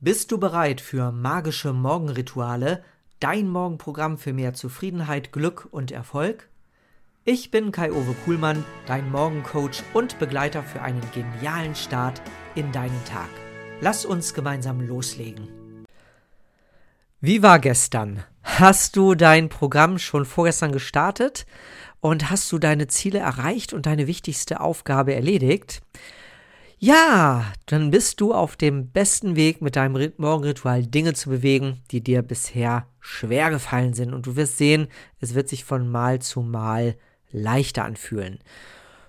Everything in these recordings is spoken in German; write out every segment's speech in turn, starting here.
Bist du bereit für magische Morgenrituale, dein Morgenprogramm für mehr Zufriedenheit, Glück und Erfolg? Ich bin Kai-Uwe Kuhlmann, dein Morgencoach und Begleiter für einen genialen Start in deinen Tag. Lass uns gemeinsam loslegen. Wie war gestern? Hast du dein Programm schon vorgestern gestartet und hast du deine Ziele erreicht und deine wichtigste Aufgabe erledigt? Ja, dann bist du auf dem besten Weg mit deinem Morgenritual Dinge zu bewegen, die dir bisher schwer gefallen sind. Und du wirst sehen, es wird sich von Mal zu Mal leichter anfühlen.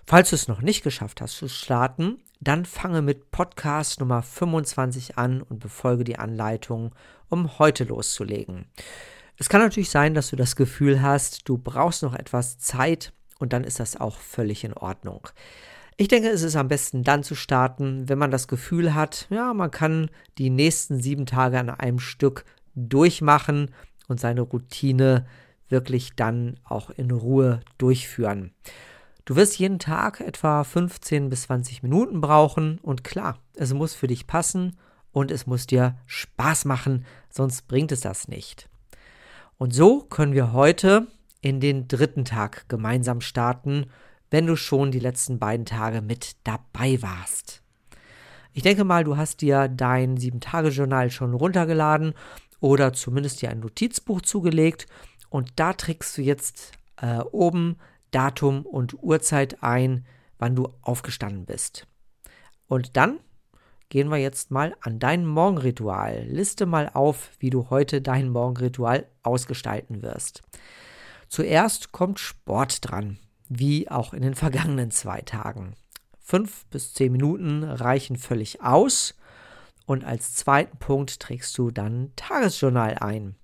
Falls du es noch nicht geschafft hast zu starten, dann fange mit Podcast Nummer 25 an und befolge die Anleitung, um heute loszulegen. Es kann natürlich sein, dass du das Gefühl hast, du brauchst noch etwas Zeit und dann ist das auch völlig in Ordnung. Ich denke, es ist am besten dann zu starten, wenn man das Gefühl hat, ja, man kann die nächsten sieben Tage an einem Stück durchmachen und seine Routine wirklich dann auch in Ruhe durchführen. Du wirst jeden Tag etwa 15 bis 20 Minuten brauchen und klar, es muss für dich passen und es muss dir Spaß machen, sonst bringt es das nicht. Und so können wir heute in den dritten Tag gemeinsam starten wenn du schon die letzten beiden Tage mit dabei warst. Ich denke mal, du hast dir dein 7-Tage-Journal schon runtergeladen oder zumindest dir ein Notizbuch zugelegt und da trägst du jetzt äh, oben Datum und Uhrzeit ein, wann du aufgestanden bist. Und dann gehen wir jetzt mal an dein Morgenritual. Liste mal auf, wie du heute dein Morgenritual ausgestalten wirst. Zuerst kommt Sport dran wie auch in den vergangenen zwei Tagen. Fünf bis zehn Minuten reichen völlig aus. Und als zweiten Punkt trägst du dann Tagesjournal ein.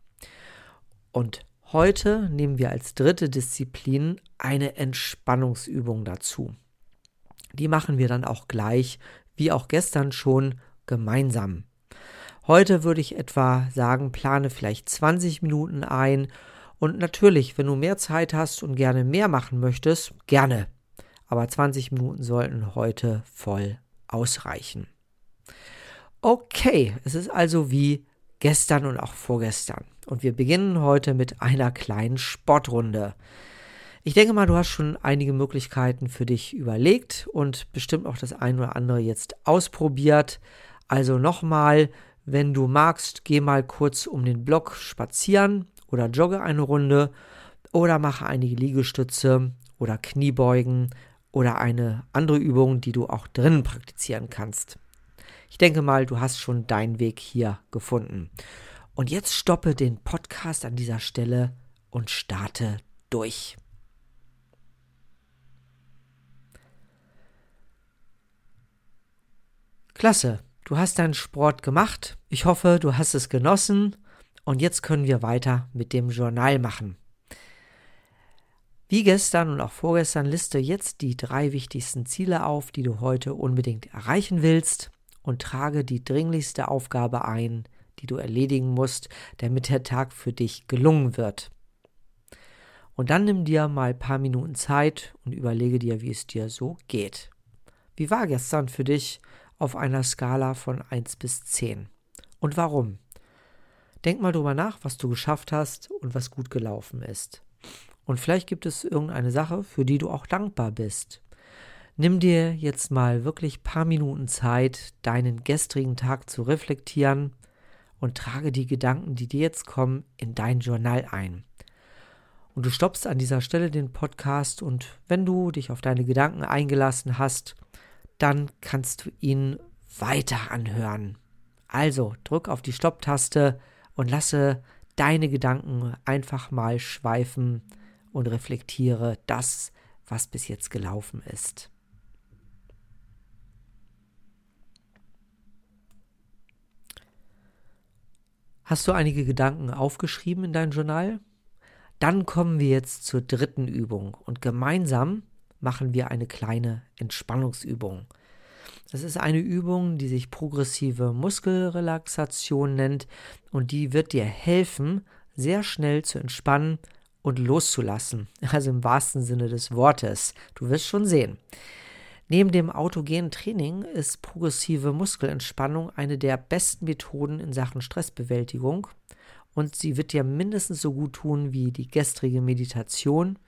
Und heute nehmen wir als dritte Disziplin eine Entspannungsübung dazu. Die machen wir dann auch gleich, wie auch gestern schon, gemeinsam. Heute würde ich etwa sagen, plane vielleicht 20 Minuten ein und natürlich, wenn du mehr Zeit hast und gerne mehr machen möchtest, gerne. Aber 20 Minuten sollten heute voll ausreichen. Okay, es ist also wie gestern und auch vorgestern. Und wir beginnen heute mit einer kleinen Sportrunde. Ich denke mal, du hast schon einige Möglichkeiten für dich überlegt und bestimmt auch das ein oder andere jetzt ausprobiert. Also nochmal, wenn du magst, geh mal kurz um den Block spazieren oder jogge eine Runde oder mache einige Liegestütze oder Kniebeugen oder eine andere Übung, die du auch drinnen praktizieren kannst. Ich denke mal, du hast schon deinen Weg hier gefunden. Und jetzt stoppe den Podcast an dieser Stelle und starte durch. Klasse, du hast deinen Sport gemacht. Ich hoffe, du hast es genossen und jetzt können wir weiter mit dem Journal machen. Wie gestern und auch vorgestern liste jetzt die drei wichtigsten Ziele auf, die du heute unbedingt erreichen willst und trage die dringlichste Aufgabe ein, die du erledigen musst, damit der Tag für dich gelungen wird. Und dann nimm dir mal ein paar Minuten Zeit und überlege dir, wie es dir so geht. Wie war gestern für dich auf einer Skala von 1 bis 10? Und warum? Denk mal drüber nach, was du geschafft hast und was gut gelaufen ist. Und vielleicht gibt es irgendeine Sache, für die du auch dankbar bist. Nimm dir jetzt mal wirklich paar Minuten Zeit, deinen gestrigen Tag zu reflektieren und trage die Gedanken, die dir jetzt kommen, in dein Journal ein. Und du stoppst an dieser Stelle den Podcast und wenn du dich auf deine Gedanken eingelassen hast, dann kannst du ihn weiter anhören. Also drück auf die Stopptaste, und lasse deine Gedanken einfach mal schweifen und reflektiere das, was bis jetzt gelaufen ist. Hast du einige Gedanken aufgeschrieben in dein Journal? Dann kommen wir jetzt zur dritten Übung und gemeinsam machen wir eine kleine Entspannungsübung. Das ist eine Übung, die sich progressive Muskelrelaxation nennt und die wird dir helfen, sehr schnell zu entspannen und loszulassen. Also im wahrsten Sinne des Wortes. Du wirst schon sehen. Neben dem autogenen Training ist progressive Muskelentspannung eine der besten Methoden in Sachen Stressbewältigung und sie wird dir mindestens so gut tun wie die gestrige Meditation.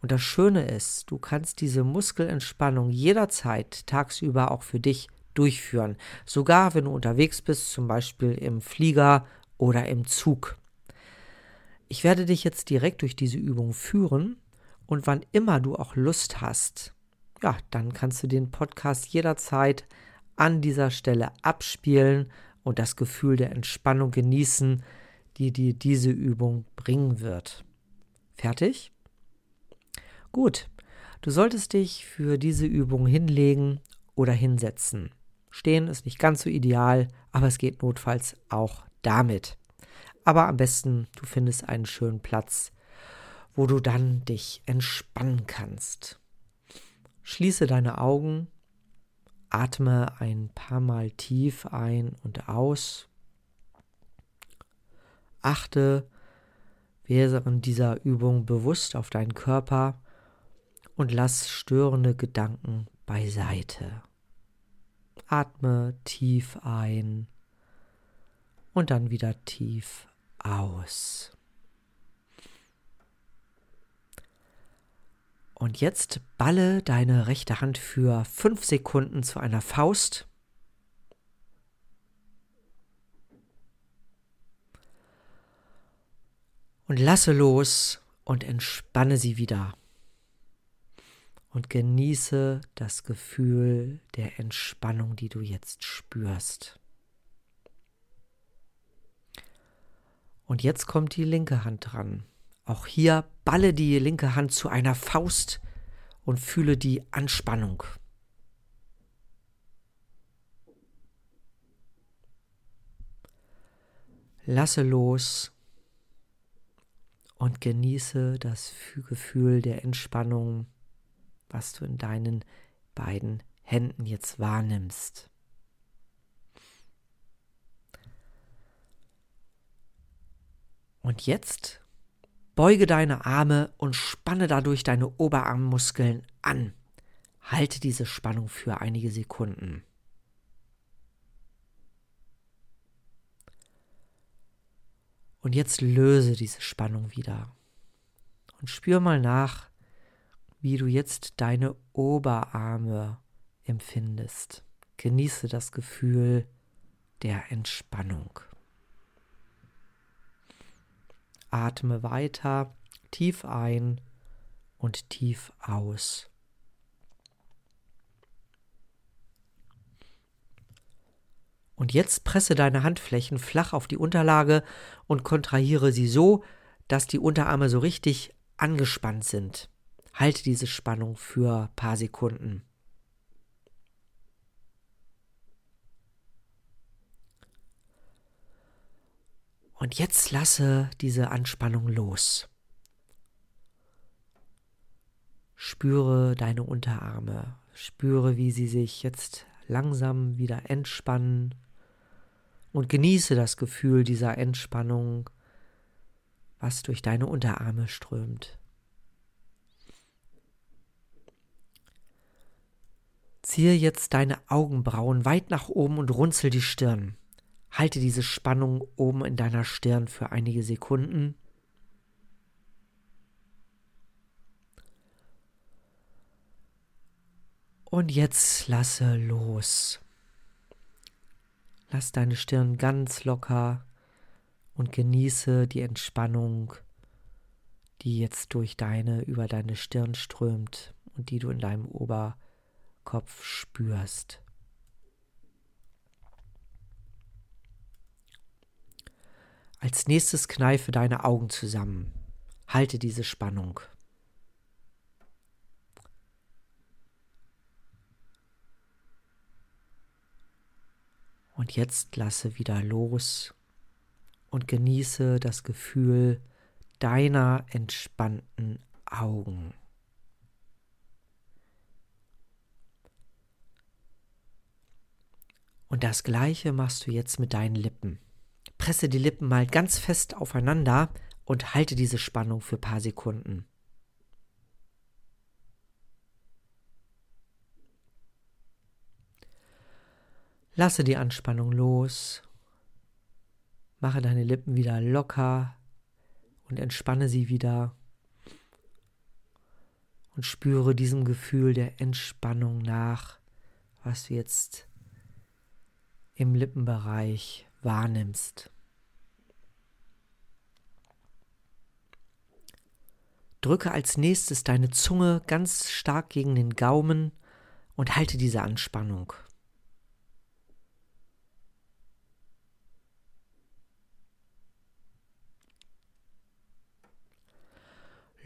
Und das Schöne ist, du kannst diese Muskelentspannung jederzeit tagsüber auch für dich durchführen, sogar wenn du unterwegs bist, zum Beispiel im Flieger oder im Zug. Ich werde dich jetzt direkt durch diese Übung führen und wann immer du auch Lust hast, ja, dann kannst du den Podcast jederzeit an dieser Stelle abspielen und das Gefühl der Entspannung genießen, die dir diese Übung bringen wird. Fertig? Gut, du solltest dich für diese Übung hinlegen oder hinsetzen. Stehen ist nicht ganz so ideal, aber es geht notfalls auch damit. Aber am besten, du findest einen schönen Platz, wo du dann dich entspannen kannst. Schließe deine Augen, atme ein paar Mal tief ein und aus. Achte während dieser Übung bewusst auf deinen Körper und lass störende Gedanken beiseite. Atme tief ein und dann wieder tief aus. Und jetzt balle deine rechte Hand für fünf Sekunden zu einer Faust. Und lasse los und entspanne sie wieder. Und genieße das Gefühl der Entspannung, die du jetzt spürst. Und jetzt kommt die linke Hand dran. Auch hier balle die linke Hand zu einer Faust und fühle die Anspannung. Lasse los und genieße das Gefühl der Entspannung, was du in deinen beiden Händen jetzt wahrnimmst. Und jetzt Beuge deine Arme und spanne dadurch deine Oberarmmuskeln an. Halte diese Spannung für einige Sekunden. Und jetzt löse diese Spannung wieder. Und spür mal nach, wie du jetzt deine Oberarme empfindest. Genieße das Gefühl der Entspannung. Atme weiter tief ein und tief aus. Und jetzt presse deine Handflächen flach auf die Unterlage und kontrahiere sie so, dass die Unterarme so richtig angespannt sind. Halte diese Spannung für ein paar Sekunden. Und jetzt lasse diese Anspannung los. Spüre deine Unterarme, spüre, wie sie sich jetzt langsam wieder entspannen und genieße das Gefühl dieser Entspannung, was durch deine Unterarme strömt. Ziehe jetzt deine Augenbrauen weit nach oben und runzel die Stirn. Halte diese Spannung oben in deiner Stirn für einige Sekunden. Und jetzt lasse los. Lass deine Stirn ganz locker und genieße die Entspannung, die jetzt durch deine, über deine Stirn strömt und die du in deinem Oberkopf spürst. Als nächstes kneife deine Augen zusammen. Halte diese Spannung. Und jetzt lasse wieder los und genieße das Gefühl deiner entspannten Augen. Und das gleiche machst du jetzt mit deinen Lippen. Presse die Lippen mal ganz fest aufeinander und halte diese Spannung für ein paar Sekunden. Lasse die Anspannung los. Mache deine Lippen wieder locker und entspanne sie wieder. Und spüre diesem Gefühl der Entspannung nach, was du jetzt im Lippenbereich wahrnimmst. Drücke als nächstes deine Zunge ganz stark gegen den Gaumen und halte diese Anspannung.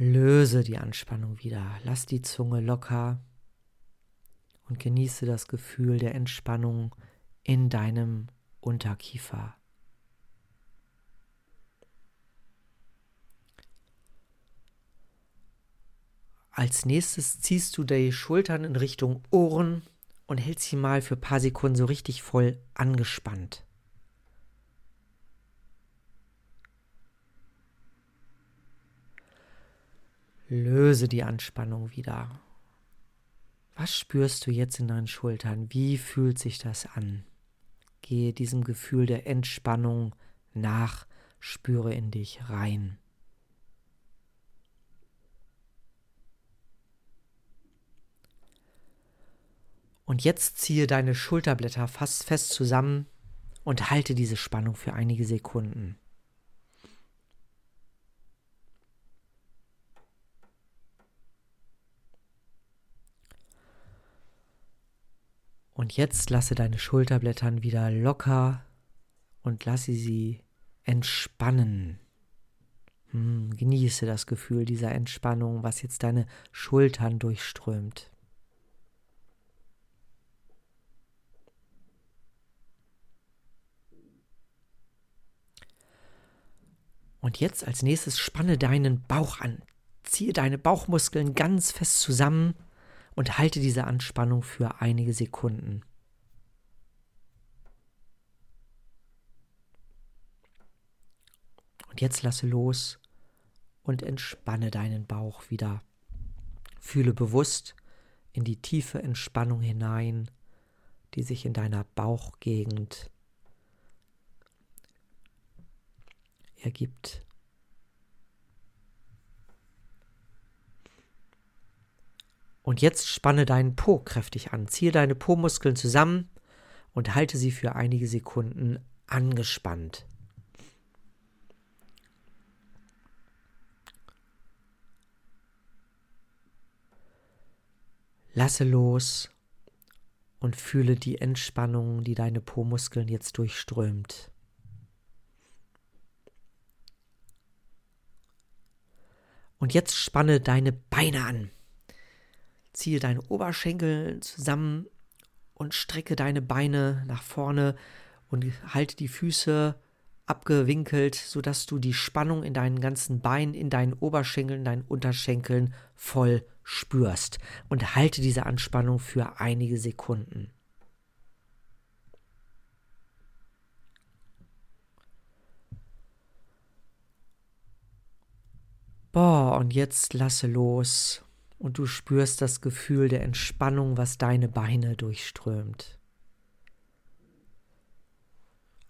Löse die Anspannung wieder, lass die Zunge locker und genieße das Gefühl der Entspannung in deinem Unterkiefer. Als nächstes ziehst du die Schultern in Richtung Ohren und hältst sie mal für ein paar Sekunden so richtig voll angespannt. Löse die Anspannung wieder. Was spürst du jetzt in deinen Schultern? Wie fühlt sich das an? Gehe diesem Gefühl der Entspannung nach, spüre in dich rein. Und jetzt ziehe deine Schulterblätter fast fest zusammen und halte diese Spannung für einige Sekunden. Und jetzt lasse deine Schulterblättern wieder locker und lasse sie entspannen. Hm, genieße das Gefühl dieser Entspannung, was jetzt deine Schultern durchströmt. Und jetzt als nächstes spanne deinen Bauch an. Ziehe deine Bauchmuskeln ganz fest zusammen und halte diese Anspannung für einige Sekunden. Und jetzt lasse los und entspanne deinen Bauch wieder. Fühle bewusst in die tiefe Entspannung hinein, die sich in deiner Bauchgegend ergibt. Und jetzt spanne deinen Po kräftig an. Ziehe deine Po-Muskeln zusammen und halte sie für einige Sekunden angespannt. Lasse los und fühle die Entspannung, die deine Po-Muskeln jetzt durchströmt. Und jetzt spanne deine Beine an. Ziehe deine Oberschenkel zusammen und strecke deine Beine nach vorne und halte die Füße abgewinkelt, sodass du die Spannung in deinen ganzen Beinen, in deinen Oberschenkeln, in deinen Unterschenkeln voll spürst. Und halte diese Anspannung für einige Sekunden. Boah, und jetzt lasse los und du spürst das Gefühl der Entspannung, was deine Beine durchströmt.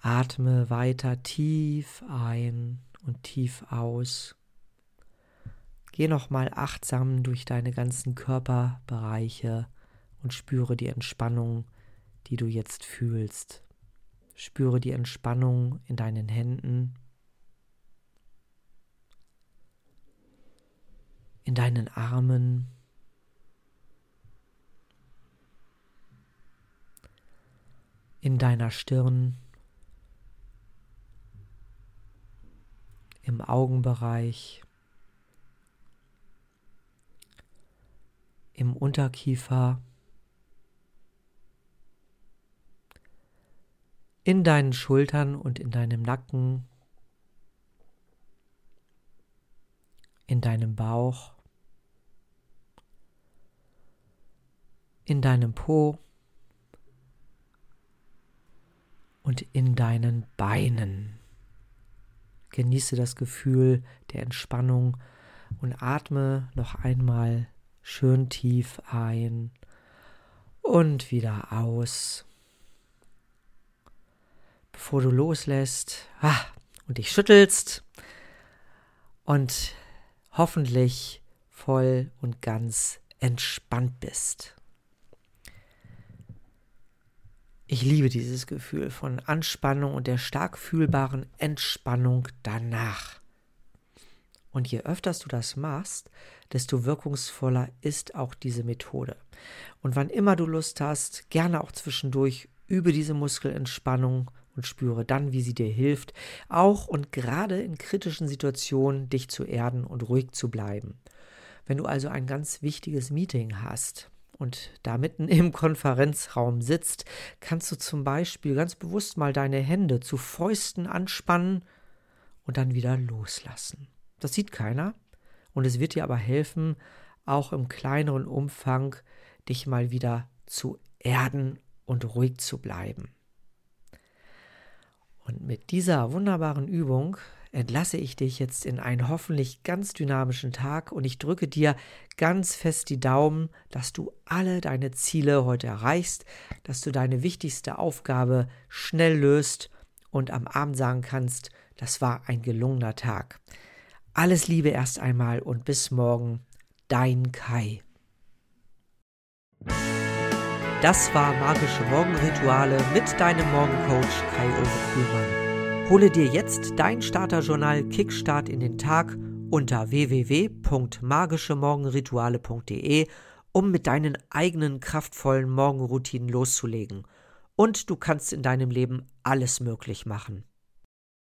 Atme weiter tief ein und tief aus. Geh nochmal achtsam durch deine ganzen Körperbereiche und spüre die Entspannung, die du jetzt fühlst. Spüre die Entspannung in deinen Händen, in deinen Armen. In deiner Stirn, im Augenbereich, im Unterkiefer, in deinen Schultern und in deinem Nacken, in deinem Bauch. In deinem Po und in deinen Beinen. Genieße das Gefühl der Entspannung und atme noch einmal schön tief ein und wieder aus. bevor du loslässt ah, und dich schüttelst und hoffentlich voll und ganz entspannt bist. Ich liebe dieses Gefühl von Anspannung und der stark fühlbaren Entspannung danach. Und je öfters du das machst, desto wirkungsvoller ist auch diese Methode. Und wann immer du Lust hast, gerne auch zwischendurch übe diese Muskelentspannung und spüre dann, wie sie dir hilft, auch und gerade in kritischen Situationen dich zu erden und ruhig zu bleiben. Wenn du also ein ganz wichtiges Meeting hast und da mitten im Konferenzraum sitzt, kannst du zum Beispiel ganz bewusst mal deine Hände zu Fäusten anspannen und dann wieder loslassen. Das sieht keiner und es wird dir aber helfen, auch im kleineren Umfang dich mal wieder zu erden und ruhig zu bleiben. Und mit dieser wunderbaren Übung entlasse ich dich jetzt in einen hoffentlich ganz dynamischen Tag und ich drücke dir ganz fest die Daumen, dass du alle deine Ziele heute erreichst, dass du deine wichtigste Aufgabe schnell löst und am Abend sagen kannst, das war ein gelungener Tag. Alles Liebe erst einmal und bis morgen, dein Kai. Das war Magische Morgenrituale mit deinem Morgencoach Kai-Uwe Kuhlmann. Hole dir jetzt dein Starterjournal Kickstart in den Tag unter www.magischemorgenrituale.de, um mit deinen eigenen kraftvollen Morgenroutinen loszulegen. Und du kannst in deinem Leben alles möglich machen.